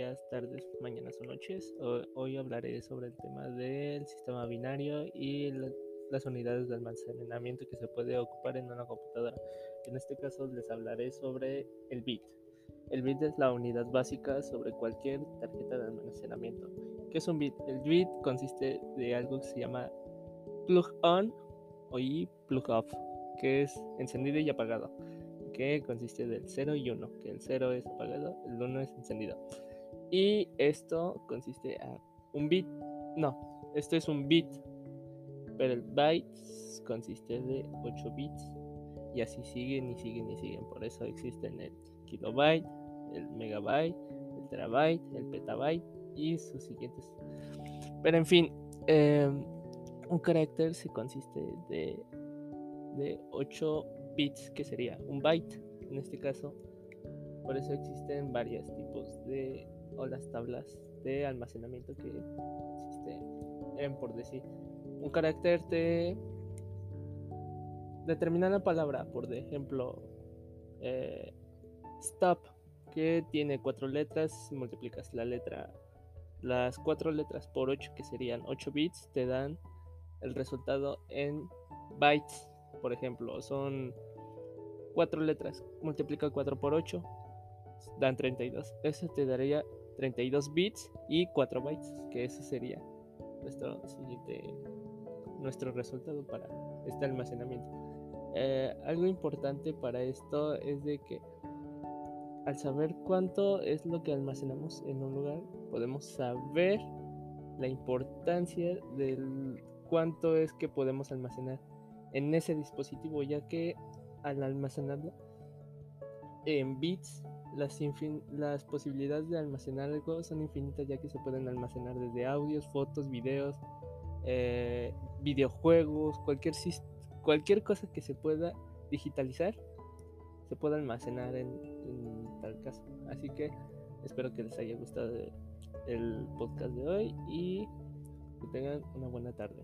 o noches. Hoy hablaré sobre el tema del sistema binario y las unidades de almacenamiento que se puede ocupar en una computadora. En este caso les hablaré sobre el bit. El bit es la unidad básica sobre cualquier tarjeta de almacenamiento. ¿Qué es un bit? El bit consiste de algo que se llama plug on o y plug off, que es encendido y apagado que consiste del 0 y 1, que el 0 es apagado, el 1 es encendido. Y esto consiste a un bit, no, esto es un bit, pero el bytes consiste de 8 bits y así siguen y siguen y siguen. Por eso existen el kilobyte, el megabyte, el terabyte, el petabyte y sus siguientes. Pero en fin, em, un carácter se consiste de, de 8 bits, que sería un byte en este caso. Por eso existen varios tipos de, o las tablas de almacenamiento que existen en, por decir, un carácter de determinada palabra, por ejemplo, eh, stop, que tiene cuatro letras, multiplicas la letra, las cuatro letras por 8, que serían 8 bits, te dan el resultado en bytes por ejemplo, son cuatro letras. Multiplica 4 por 8, dan 32. Eso te daría 32 bits y 4 bytes, que ese sería nuestro siguiente, nuestro resultado para este almacenamiento. Eh, algo importante para esto es de que al saber cuánto es lo que almacenamos en un lugar, podemos saber la importancia del cuánto es que podemos almacenar en ese dispositivo, ya que al almacenarlo en bits, las, las posibilidades de almacenar algo son infinitas, ya que se pueden almacenar desde audios, fotos, videos, eh, videojuegos, cualquier, cualquier cosa que se pueda digitalizar, se puede almacenar en, en tal caso. Así que espero que les haya gustado el podcast de hoy y que tengan una buena tarde.